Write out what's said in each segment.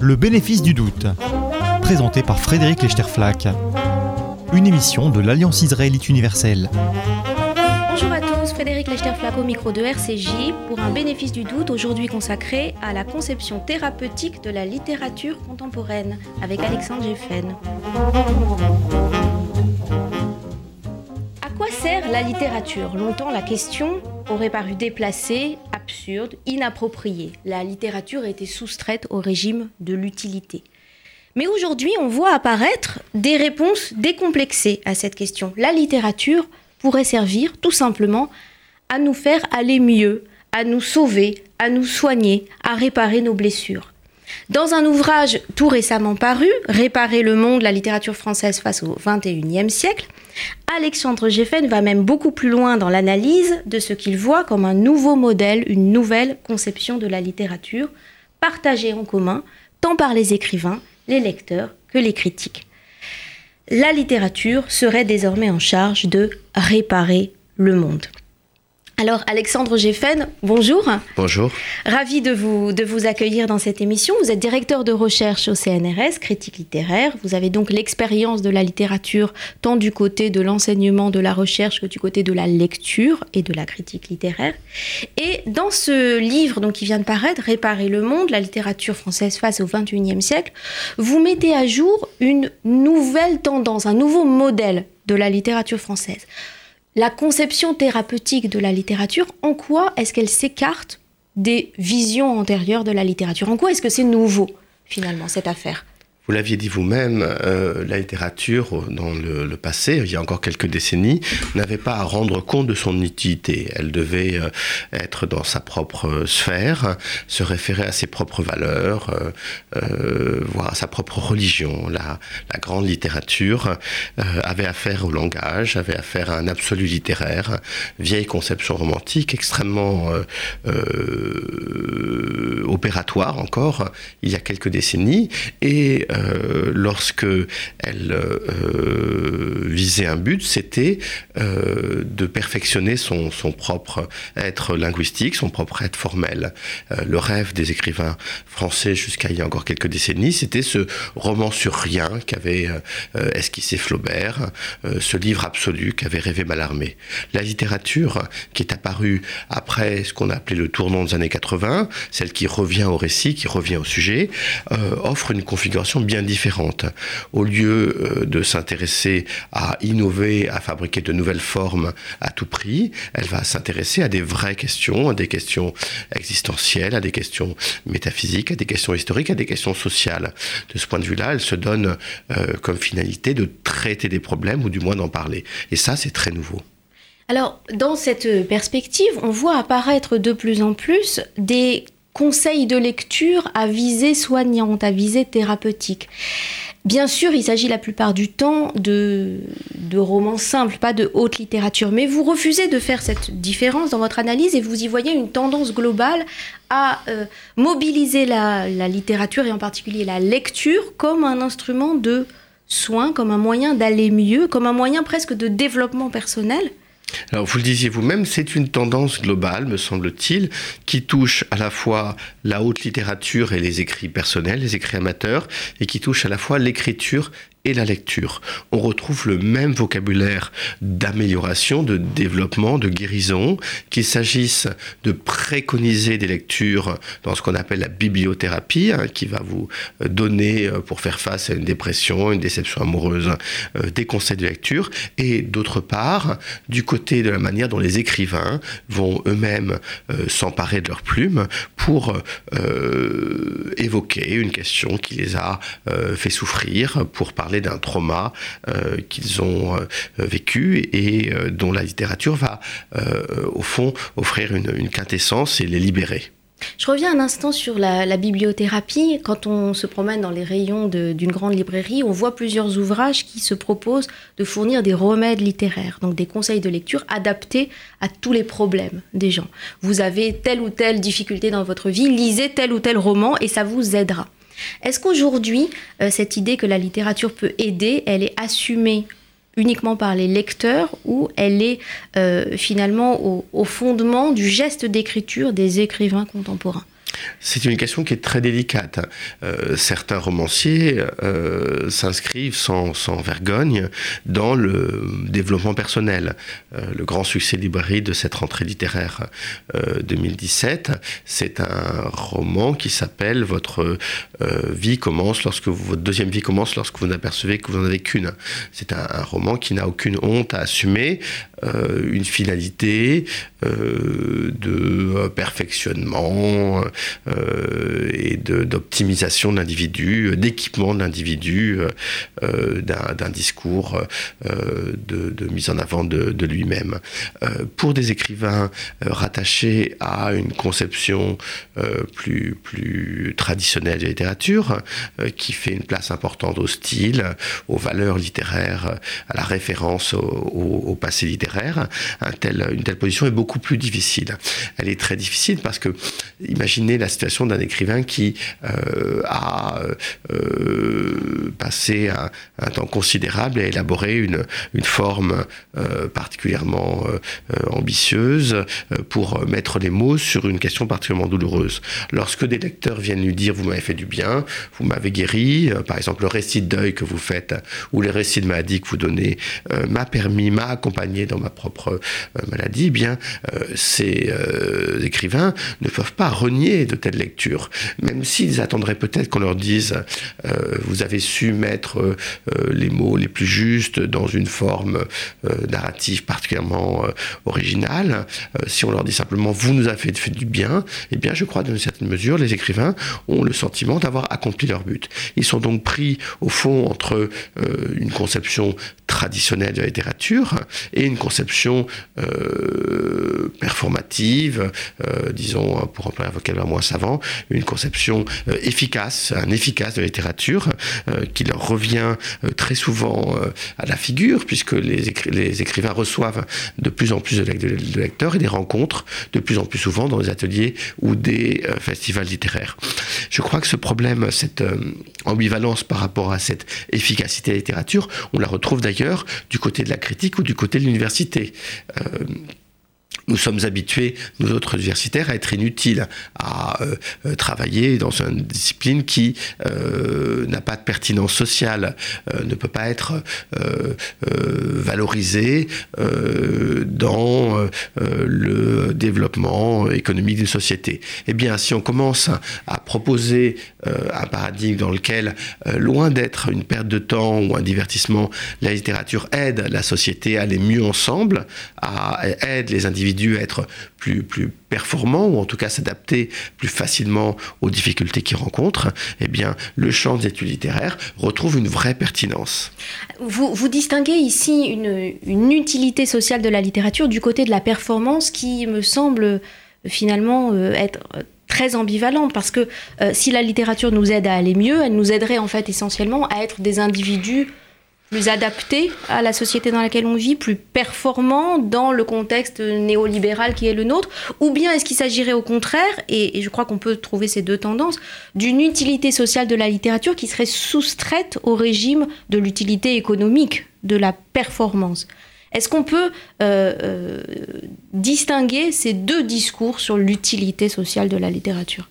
Le bénéfice du doute, présenté par Frédéric Lechterflack, une émission de l'Alliance israélite universelle. Bonjour à tous, Frédéric Lechterflack au micro de RCJ pour un bénéfice du doute aujourd'hui consacré à la conception thérapeutique de la littérature contemporaine avec Alexandre Geffen. À quoi sert la littérature? Longtemps la question aurait paru déplacée, absurde, inappropriée. La littérature était soustraite au régime de l'utilité. Mais aujourd'hui, on voit apparaître des réponses décomplexées à cette question. La littérature pourrait servir tout simplement à nous faire aller mieux, à nous sauver, à nous soigner, à réparer nos blessures. Dans un ouvrage tout récemment paru, Réparer le monde, la littérature française face au XXIe siècle, Alexandre Geffen va même beaucoup plus loin dans l'analyse de ce qu'il voit comme un nouveau modèle, une nouvelle conception de la littérature, partagée en commun tant par les écrivains, les lecteurs que les critiques. La littérature serait désormais en charge de réparer le monde. Alors Alexandre Geffen, bonjour. Bonjour. Ravi de vous, de vous accueillir dans cette émission. Vous êtes directeur de recherche au CNRS, critique littéraire. Vous avez donc l'expérience de la littérature tant du côté de l'enseignement, de la recherche que du côté de la lecture et de la critique littéraire. Et dans ce livre donc, qui vient de paraître, Réparer le monde, la littérature française face au XXIe siècle, vous mettez à jour une nouvelle tendance, un nouveau modèle de la littérature française la conception thérapeutique de la littérature, en quoi est-ce qu'elle s'écarte des visions antérieures de la littérature? En quoi est-ce que c'est nouveau, finalement, cette affaire? Vous l'aviez dit vous-même, euh, la littérature, dans le, le, passé, il y a encore quelques décennies, n'avait pas à rendre compte de son utilité. Elle devait euh, être dans sa propre sphère, se référer à ses propres valeurs, euh, euh voire à sa propre religion. La, la grande littérature euh, avait affaire au langage, avait affaire à un absolu littéraire, vieille conception romantique, extrêmement encore, il y a quelques décennies, et euh, lorsque elle euh, visait un but, c'était euh, de perfectionner son, son, propre être linguistique, son propre être formel. le rêve des écrivains français jusqu'à il y a encore quelques décennies, c'était ce roman sur rien qu'avait esquissé Flaubert, ce livre absolu qu'avait rêvé Mallarmé. La littérature qui est apparue après ce qu'on a appelé le tournant des années 80, celle qui revient au récit, qui revient au sujet, offre une configuration bien différente. Au lieu euh, de s'intéresser à innover, à fabriquer de nouvelles formes à tout prix, elle va s'intéresser à des vraies questions, à des questions existentielles, à des questions métaphysiques, à des questions historiques, à des questions sociales. De ce point de vue-là, elle se donne euh, comme finalité de traiter des problèmes ou du moins d'en parler. Et ça, c'est très nouveau. Alors, dans cette perspective, on voit apparaître de plus en plus des conseils de lecture à visée soignante, à visée thérapeutique. Bien sûr, il s'agit la plupart du temps de, de, romans simples, pas de haute littérature, mais vous refusez de faire cette différence dans votre analyse et vous y voyez une tendance globale à euh, mobiliser la, la littérature et en particulier la lecture comme un instrument de soin, comme un moyen d'aller mieux, comme un moyen presque de développement personnel. Alors vous le disiez vous-même, c'est une tendance globale, me semble-t-il, qui touche à la fois la haute littérature et les écrits personnels, les écrits amateurs, et qui touche à la fois l'écriture et la lecture. On retrouve le même vocabulaire d'amélioration, de développement, de guérison, qu'il s'agisse de préconiser des lectures dans ce qu'on appelle la bibliothérapie, hein, qui va vous donner, euh, pour faire face à une dépression, une déception amoureuse, euh, des conseils de lecture, et d'autre part, du côté de la manière dont les écrivains vont eux-mêmes euh, s'emparer de leur plume pour évoquer une question qui les a fait souffrir, pour parler d'un trauma euh, qu'ils ont euh, vécu et euh, dont la littérature va, au fond, offrir une, quintessence et les libérer. Je reviens un instant sur la, bibliothérapie. Quand on se promène dans les rayons d'une grande librairie, on voit plusieurs ouvrages qui se proposent de fournir des remèdes littéraires, donc des conseils de lecture adaptés à tous les problèmes des gens. Vous avez telle ou telle difficulté dans votre vie, lisez tel ou tel roman et ça vous aidera. Est-ce qu'aujourd'hui, euh, cette idée que la littérature peut aider, elle est assumée uniquement par les lecteurs ou elle est finalement au fondement du geste d'écriture des écrivains contemporains? C'est une question qui est très délicate. Euh, certains romanciers euh, s'inscrivent sans, vergogne dans le développement personnel. Euh, le grand succès librairie de cette rentrée littéraire 2017, c'est un roman qui s'appelle Votre vie commence lorsque votre deuxième vie commence lorsque vous n'apercevez que vous n'en avez qu'une. C'est un, roman qui n'a aucune honte à assumer une finalité de perfectionnement et d'optimisation de l'individu, d'équipement de l'individu, euh, d'un discours euh, de, mise en avant de, lui-même. pour des écrivains rattachés à une conception plus, plus traditionnelle de la littérature, qui fait une place importante au style, aux valeurs littéraires, à la référence au, passé littéraire, une telle position est beaucoup plus difficile. Elle est très difficile parce que, imaginez la situation d'un écrivain qui euh, a euh, passé un, temps considérable à élaborer une, une forme euh, particulièrement ambitieuse pour mettre les mots sur une question particulièrement douloureuse. Lorsque des lecteurs viennent lui dire vous m'avez fait du bien, vous m'avez guéri, par exemple le récit de deuil que vous faites ou les récits de maladie que vous donnez m'a permis, m'a accompagné dans ma propre maladie, eh bien ces écrivains ne peuvent pas renier de telles lecture. Même s'ils attendraient peut-être qu'on leur dise euh, vous avez su mettre euh, les mots les plus justes dans une forme euh, narrative particulièrement originale, si on leur dit simplement vous nous avez fait, du bien, eh bien je crois dans une certaine mesure les écrivains ont le sentiment d'avoir accompli leur but. Ils sont donc pris au fond entre une conception traditionnelle de la littérature et une conception performative, disons pour employer un vocabulaire moins savant, une conception euh, efficace, un efficace de la littérature, euh, qui leur revient euh, très souvent à la figure, puisque les, les, écrivains reçoivent de plus en plus de, lecteurs et des rencontres de plus en plus souvent dans des ateliers ou des festivals littéraires. Je crois que ce problème, cette ambivalence par rapport à cette efficacité de la littérature, on la retrouve d'ailleurs du côté de la critique ou du côté de l'université nous sommes habitués, nous autres universitaires, à être inutiles, à euh, euh, travailler dans une discipline qui euh, n'a pas de pertinence sociale, ne peut pas être valorisée dans le développement économique d'une société. Eh bien, si on commence à proposer un paradigme dans lequel, loin d'être une perte de temps ou un divertissement, la littérature aide la société à aller mieux ensemble, aide les individus dû être plus, plus performants ou en tout cas s'adapter plus facilement aux difficultés qu'ils rencontrent, eh bien, le champ des études littéraires retrouve une vraie pertinence. Vous, vous distinguez ici une, une utilité sociale de la littérature du côté de la performance qui me semble finalement euh, être très ambivalente parce que euh, si la littérature nous aide à aller mieux, elle nous aiderait en fait essentiellement à être des individus plus adapté à la société dans laquelle on vit, plus performant dans le contexte néolibéral qui est le nôtre Ou bien est-ce qu'il s'agirait au contraire, et, je crois qu'on peut trouver ces deux tendances, d'une utilité sociale de la littérature qui serait soustraite au régime de l'utilité économique, de la performance? Est-ce qu'on peut euh, euh, distinguer ces deux discours sur l'utilité sociale de la littérature?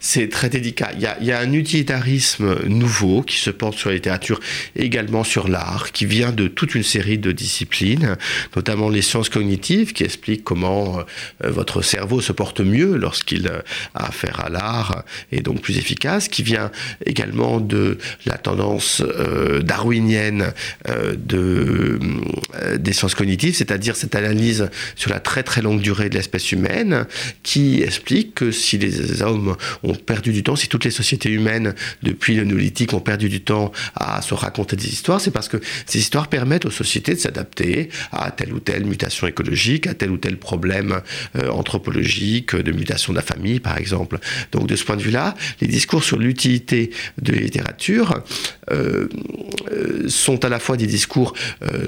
C'est très délicat. Il y, a, un utilitarisme nouveau qui se porte sur la littérature également sur l'art, qui vient de toute une série de disciplines, notamment les sciences cognitives, qui expliquent comment euh, votre cerveau se porte mieux lorsqu'il euh, a affaire à l'art et donc plus efficace, qui vient également de la tendance euh, darwinienne de, des sciences cognitives, c'est-à-dire cette analyse sur la très très longue durée de l'espèce humaine, qui explique que si les hommes ont perdu du temps, si toutes les sociétés humaines depuis le néolithique ont perdu du temps à se raconter des histoires, c'est parce que ces histoires permettent aux sociétés de s'adapter à telle ou telle mutation écologique, à tel ou tel problème euh, anthropologique, de mutation de la famille par exemple. Donc de ce point de vue-là, les discours sur l'utilité de la littérature euh, euh, sont à la fois des discours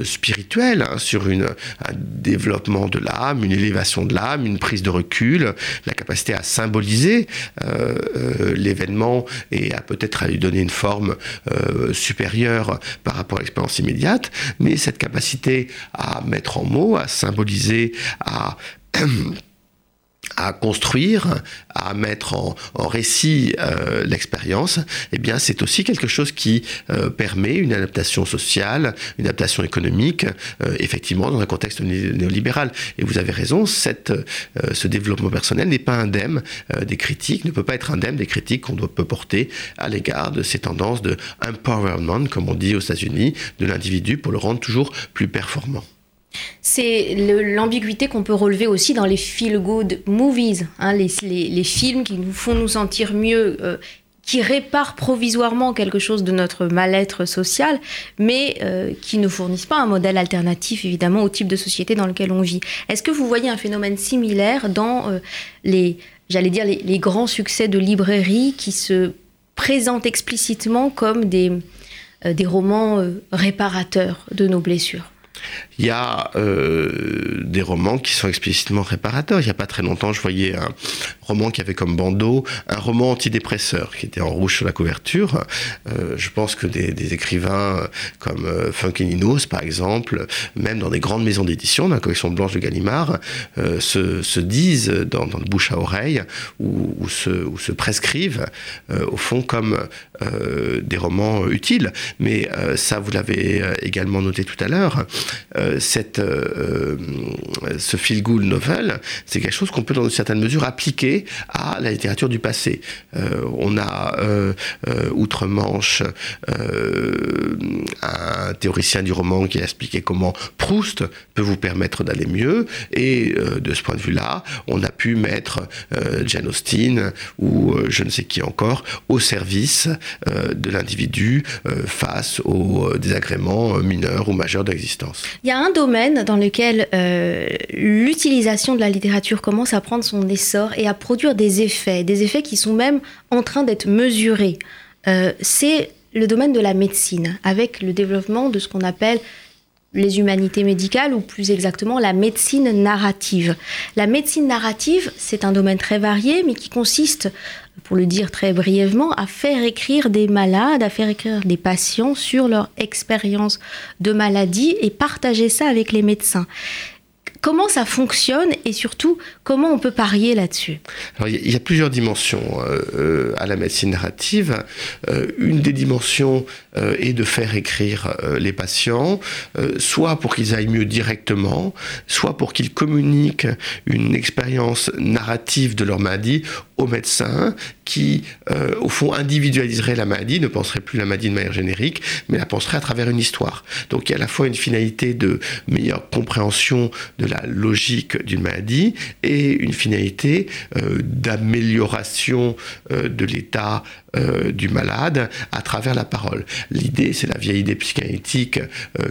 spirituels hein, sur un développement de l'âme, une élévation de l'âme, une prise de recul, la capacité à symboliser l'événement et à peut-être à lui donner une forme supérieure par rapport à l'expérience immédiate, mais cette capacité à mettre en mots, à symboliser, à à construire, à mettre en, récit euh, l'expérience, eh bien, c'est aussi quelque chose qui euh, permet une adaptation sociale, une adaptation économique, euh, effectivement, dans un contexte néolibéral. Et vous avez raison, cette, ce développement personnel n'est pas indemne des critiques, ne peut pas être indemne des critiques qu'on peut porter à l'égard de ces tendances de empowerment, comme on dit aux États-Unis, de l'individu pour le rendre toujours plus performant. C'est l'ambiguïté qu'on peut relever aussi dans les feel-good movies, hein, les, films qui nous font nous sentir mieux, euh, qui réparent provisoirement quelque chose de notre mal-être social, mais euh, qui ne fournissent pas un modèle alternatif, évidemment, au type de société dans lequel on vit. Est-ce que vous voyez un phénomène similaire dans euh, les, j'allais dire, les, grands succès de librairie qui se présentent explicitement comme des romans réparateurs de nos blessures? Il y a euh, des romans qui sont explicitement réparateurs. Il n'y a pas très longtemps, je voyais un roman qui avait comme bandeau un roman antidépresseur qui était en rouge sur la couverture. Euh, je pense que des, écrivains comme euh, Funky par exemple, même dans des grandes maisons d'édition, dans la collection blanche de Gallimard, euh, se, disent dans, le bouche à oreille ou, se, prescrivent au fond comme des romans utiles. Mais ça, vous l'avez également noté tout à l'heure. Euh, cette, euh, euh, ce feel-good novel, c'est quelque chose qu'on peut dans une certaine mesure appliquer à la littérature du passé. on a outre-Manche un théoricien du roman qui a expliqué comment Proust peut vous permettre d'aller mieux, et de ce point de vue-là, on a pu mettre Jane Austen ou je ne sais qui encore au service de l'individu face aux désagréments mineurs ou majeurs d'existence. Il y a un domaine dans lequel euh, l'utilisation de la littérature commence à prendre son essor et à produire des effets, des effets qui sont même en train d'être mesurés. Euh, c'est le domaine de la médecine, avec le développement de ce qu'on appelle les humanités médicales ou plus exactement la médecine narrative. La médecine narrative, c'est un domaine très varié mais qui consiste pour le dire très brièvement, à faire écrire des malades, à faire écrire des patients sur leur expérience de maladie et partager ça avec les médecins comment ça fonctionne et surtout comment on peut parier là-dessus? Il y a plusieurs dimensions euh, euh, à la médecine narrative. Euh, une des dimensions est de faire écrire les patients, soit pour qu'ils aillent mieux directement, soit pour qu'ils communiquent une expérience narrative de leur maladie aux médecins qui, au fond, individualiserait la maladie, ne penserait plus la maladie de manière générique, mais la penserait à travers une histoire. Donc il y a à la fois une finalité de meilleure compréhension de la logique d'une maladie et une finalité euh, d'amélioration euh, de l'état euh, du malade à travers la parole. L'idée, c'est la vieille idée psychanalytique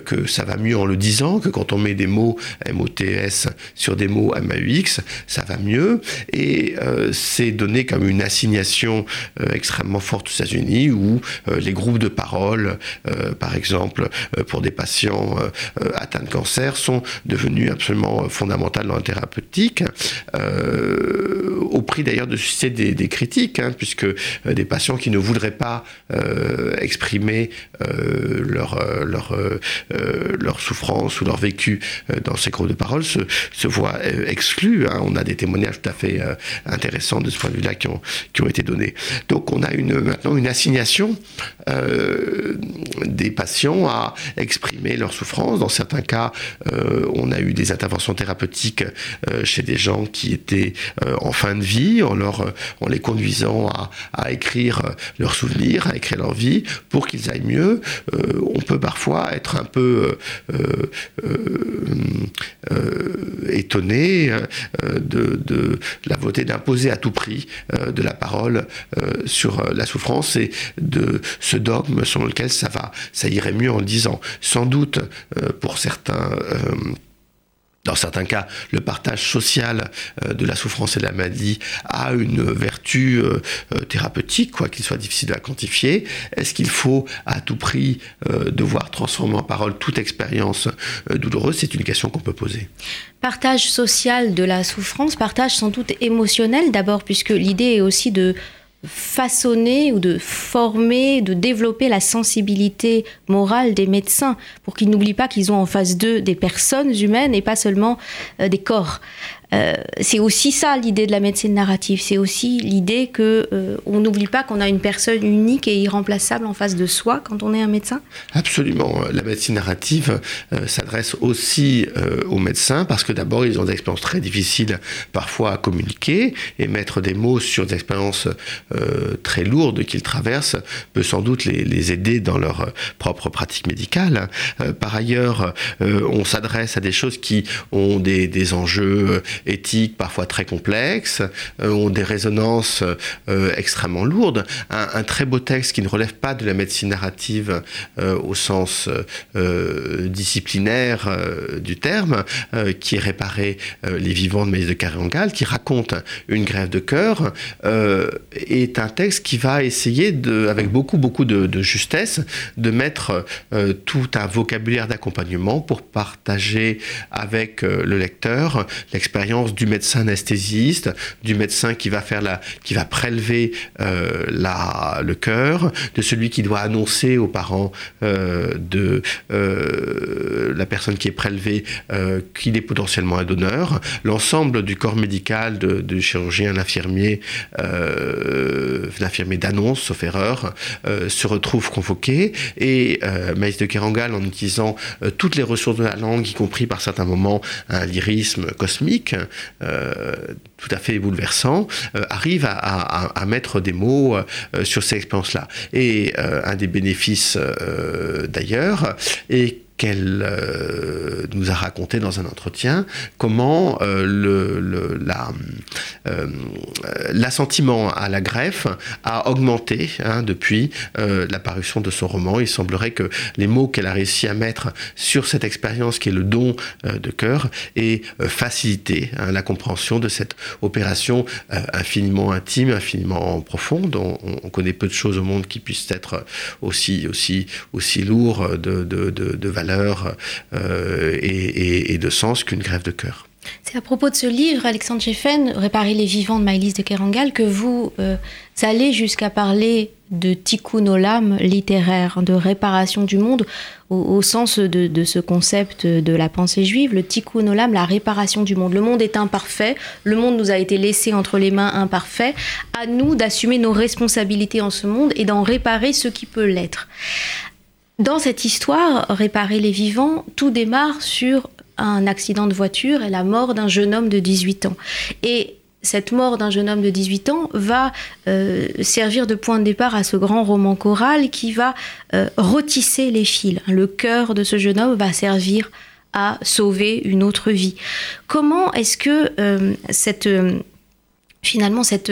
que ça va mieux en le disant, que quand on met des mots MOTS sur des mots MAUX, ça va mieux. Et c'est donné comme une assignation extrêmement forte aux États-Unis où les groupes de parole, par exemple, pour des patients atteints de cancer, sont devenus absolument fondamentales dans la thérapeutique, au prix d'ailleurs de susciter des, critiques, hein, puisque des patients qui ne voudraient pas euh, exprimer euh, leur, euh, leur, leur souffrance ou leur vécu dans ces groupes de parole se, voient exclus. Hein. On a des témoignages tout à fait intéressants de ce point de vue-là qui ont, qui ont été donnés. Donc on a une, maintenant une assignation des patients à exprimer leur souffrance. Dans certains cas, on a eu des interventions thérapeutiques chez des gens qui étaient en fin de vie, en, leur, en les conduisant à, à écrire euh, leurs souvenirs, à écrire leur vie, pour qu'ils aillent mieux. Euh, on peut parfois être un peu euh, étonné de, la volonté d'imposer à tout prix de la parole sur la souffrance et de ce dogme selon lequel ça va, ça irait mieux en disant. Sans doute pour certains dans certains cas, le partage social euh, de la souffrance et de la maladie a une vertu euh, euh, thérapeutique, quoi qu'il soit difficile à quantifier. Est-ce qu'il faut à tout prix devoir transformer en parole toute expérience douloureuse? C'est une question qu'on peut poser. Partage social de la souffrance, partage sans doute émotionnel d'abord, puisque l'idée est aussi de façonner ou de former, de développer la sensibilité morale des médecins pour qu'ils n'oublient pas qu'ils ont en face d'eux des personnes humaines et pas seulement euh, des corps. Euh, c'est aussi ça l'idée de la médecine narrative. C'est aussi l'idée que euh, on n'oublie pas qu'on a une personne unique et irremplaçable en face de soi quand on est un médecin. Absolument. La médecine narrative euh, s'adresse aussi aux médecins parce que d'abord ils ont des expériences très difficiles parfois à communiquer et mettre des mots sur des expériences très lourdes qu'ils traversent peut sans doute les, aider dans leur propre pratique médicale. par ailleurs, on s'adresse à des choses qui ont des enjeux éthiques parfois très complexes, euh, ont des résonances euh, extrêmement lourdes. Un, très beau texte qui ne relève pas de la médecine narrative euh, au sens disciplinaire du terme, qui est réparé Les vivants de Maïs de Carangal, qui raconte une grève de cœur, est un texte qui va essayer, avec beaucoup, beaucoup de justesse, de mettre tout un vocabulaire d'accompagnement pour partager avec le lecteur l'expérience du médecin anesthésiste, du médecin qui va faire la, qui va prélever euh, la, le cœur, de celui qui doit annoncer aux parents euh, de euh, la personne qui est prélevée qu'il est potentiellement un donneur, l'ensemble du corps médical, de, chirurgien, l'infirmier, l'infirmier d'annonce, sauf erreur, se retrouve convoqué. Et Maïs de Kerangal, en utilisant toutes les ressources de la langue, y compris par certains moments un lyrisme cosmique, euh, tout à fait bouleversant, euh, arrive à, mettre des mots euh, sur ces expériences-là. Et un des bénéfices d'ailleurs est qu'elle euh, nous a raconté dans un entretien comment euh, le, euh, l'assentiment à la greffe a augmenté hein, depuis l'apparition de son roman. Il semblerait que les mots qu'elle a réussi à mettre sur cette expérience qui est le don de cœur aient facilité hein, la compréhension de cette opération infiniment intime, infiniment profonde. On, on, connaît peu de choses au monde qui puissent être aussi, aussi, aussi lourds de, de, de, de euh, et, de sens qu'une grève de cœur. C'est à propos de ce livre, Alexandre Cheffen, Réparer les vivants de Maïlis de Kerangal, que vous euh, allez jusqu'à parler de tikkun olam littéraire, de réparation du monde, au, sens de, ce concept de la pensée juive, le tikkun olam, la réparation du monde. Le monde est imparfait, le monde nous a été laissé entre les mains imparfait, à nous d'assumer nos responsabilités en ce monde et d'en réparer ce qui peut l'être. Dans cette histoire, Réparer les vivants, tout démarre sur un accident de voiture et la mort d'un jeune homme de 18 ans. Et cette mort d'un jeune homme de 18 ans va euh, servir de point de départ à ce grand roman choral qui va euh, retisser les fils. Le cœur de ce jeune homme va servir à sauver une autre vie. Comment est-ce que euh, cette finalement cette,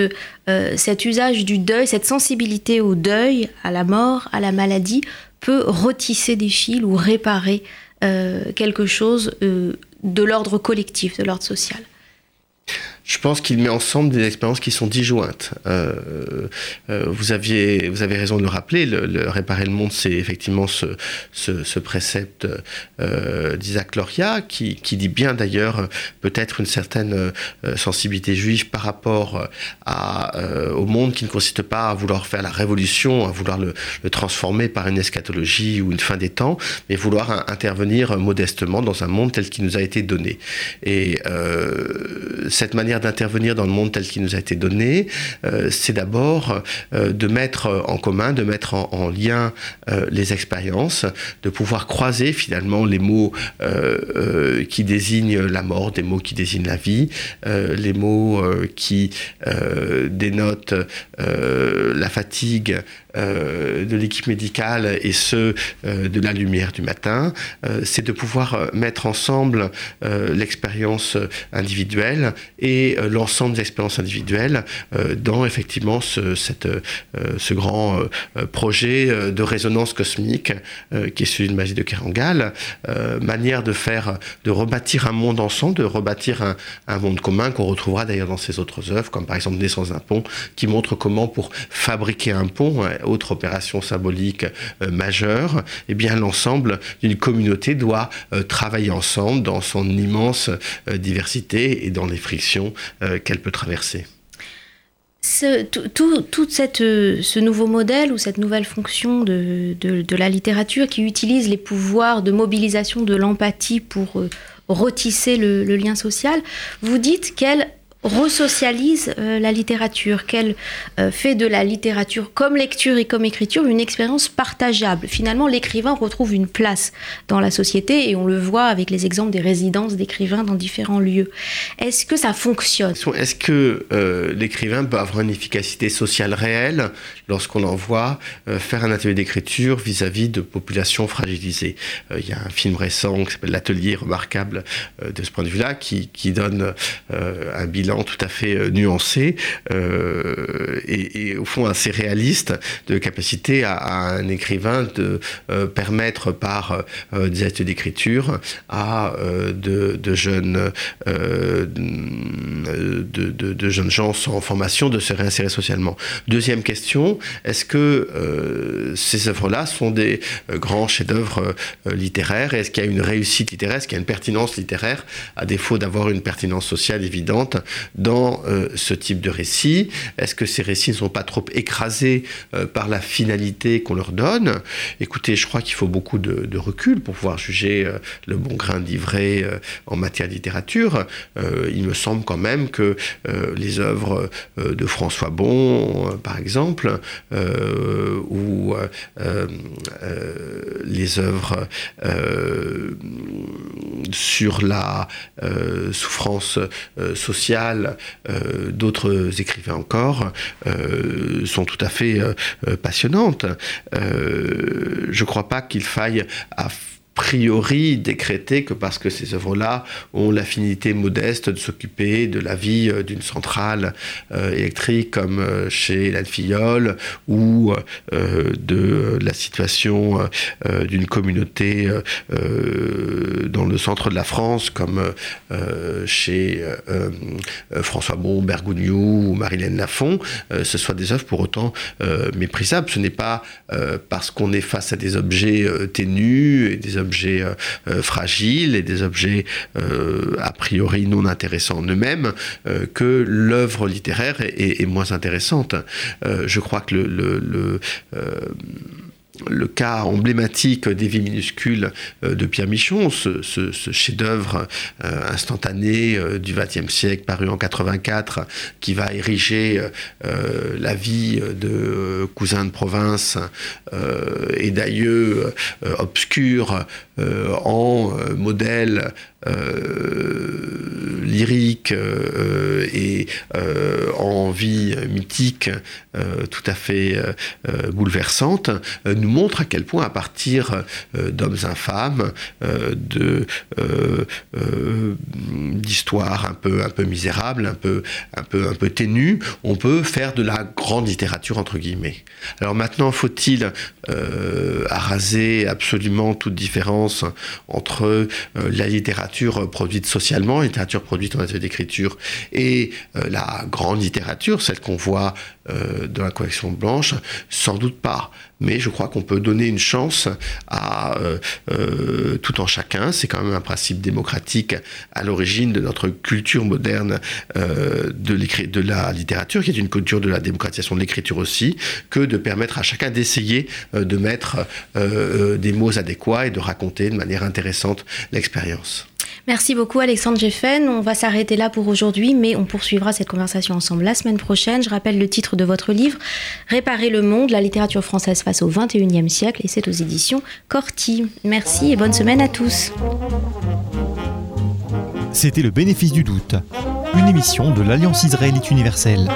cet usage du deuil, cette sensibilité au deuil, à la mort, à la maladie, peut retisser des fils ou réparer euh, quelque chose euh, de l'ordre collectif, de l'ordre social. Je pense qu'il met ensemble des expériences qui sont disjointes. Euh, euh, vous, aviez, vous avez raison de le rappeler, le, réparer le monde, c'est effectivement ce, ce, précepte euh, d'Isaac Loria, qui, qui, dit bien d'ailleurs peut-être une certaine sensibilité juive par rapport à, au monde qui ne consiste pas à vouloir faire la révolution, à vouloir le, le, transformer par une eschatologie ou une fin des temps, mais vouloir intervenir modestement dans un monde tel qu'il nous a été donné. Et cette manière d'intervenir dans le monde tel qu'il nous a été donné, euh, c'est d'abord euh, de mettre en commun, de mettre en, lien euh, les expériences, de pouvoir croiser finalement les mots qui désignent la mort, des mots qui désignent la vie, les mots qui dénotent la fatigue, de l'équipe médicale et ceux euh, de la lumière du matin, euh, c'est de pouvoir mettre ensemble l'expérience individuelle et et l'ensemble des expériences individuelles dans effectivement ce, cette, ce grand projet de résonance cosmique qui est celui de Magie de Kerangal, manière de faire, de rebâtir un monde ensemble, de rebâtir un, un monde commun qu'on retrouvera d'ailleurs dans ses autres œuvres, comme par exemple Naissance d'un pont, qui montre comment pour fabriquer un pont, autre opération symbolique majeure, eh bien l'ensemble d'une communauté doit travailler ensemble dans son immense euh, diversité et dans les frictions euh, qu'elle peut traverser. Ce, tout, cette, euh, ce nouveau modèle ou cette nouvelle fonction de, de, la littérature qui utilise les pouvoirs de mobilisation de l'empathie pour retisser le, lien social, vous dites qu'elle resocialise euh, la littérature, qu'elle euh, fait de la littérature comme lecture et comme écriture une expérience partageable. Finalement, l'écrivain retrouve une place dans la société et on le voit avec les exemples des résidences d'écrivains dans différents lieux. Est-ce que ça fonctionne? Est-ce que euh, l'écrivain peut avoir une efficacité sociale réelle lorsqu'on envoie faire un atelier d'écriture vis-à-vis de populations fragilisées? Il y a un film récent qui s'appelle L'atelier remarquable de ce point de vue-là qui, qui donne un bilan tout à fait euh, nuancé euh, et, au fond assez réaliste de capacité à, un écrivain de euh, permettre par des actes d'écriture à de, jeunes de, jeunes gens sans formation de se réinsérer socialement. Deuxième question, est-ce que ces œuvres-là sont des grands chefs-d'œuvre littéraires? Est-ce qu'il y a une réussite littéraire? Est-ce qu'il y a une pertinence littéraire? À défaut d'avoir une pertinence sociale évidente dans euh, ce type de récit Est-ce que ces récits ne sont pas trop écrasés euh, par la finalité qu'on leur donne? Écoutez, je crois qu'il faut beaucoup de, recul pour pouvoir juger euh, le bon grain d'ivraie en matière de littérature. il me semble quand même que les œuvres de François Bon, par exemple, ou les œuvres sur la souffrance sociale, euh, d'autres écrivains encore, euh, sont tout à fait euh, passionnantes. je ne crois pas qu'il faille priori décréter que parce que ces œuvres-là ont l'affinité modeste de s'occuper de la vie euh, d'une centrale euh, électrique comme euh, chez l'Alfiole ou de la situation d'une communauté dans le centre de la France comme chez François Bon, Bergogneau ou Marilène Lafont, ce soit des œuvres pour autant méprisables. Ce n'est pas parce qu'on est face à des objets ténus et des objets euh, euh, fragiles et des objets euh, a priori non intéressants en eux-mêmes que l'œuvre littéraire est, moins intéressante. je crois que le, cas emblématique des vies minuscules euh, de Pierre Michon, ce, chef-d'œuvre euh, instantané euh, du XXe siècle paru en 84, qui va ériger la vie de cousins de province et d'ailleurs obscur en modèle lyrique et en vie mythique tout à fait bouleversante, nous montre à quel point, à partir euh, d'hommes infâmes, euh, de euh, d'histoires un peu un peu misérables, un peu un peu un peu ténues, on peut faire de la grande littérature entre guillemets. Alors maintenant, faut-il araser absolument toute différence entre la littérature produite socialement, littérature produite en matière d'écriture, et la grande littérature, celle qu'on voit dans la collection blanche Sans doute pas. Mais je crois qu'on peut donner une chance à euh, euh, tout en chacun. C'est quand même un principe démocratique à l'origine de notre culture moderne euh, de, de la littérature, qui est une culture de la démocratisation de l'écriture aussi, que de permettre à chacun d'essayer de mettre des mots adéquats et de raconter de manière intéressante l'expérience. Merci beaucoup Alexandre Jeffen. On va s'arrêter là pour aujourd'hui, mais on poursuivra cette conversation ensemble la semaine prochaine. Je rappelle le titre de votre livre, Réparer le monde, la littérature française face au XXIe siècle, et c'est aux éditions Corti. Merci et bonne semaine à tous. C'était le bénéfice du doute, une émission de l'Alliance israélite universelle.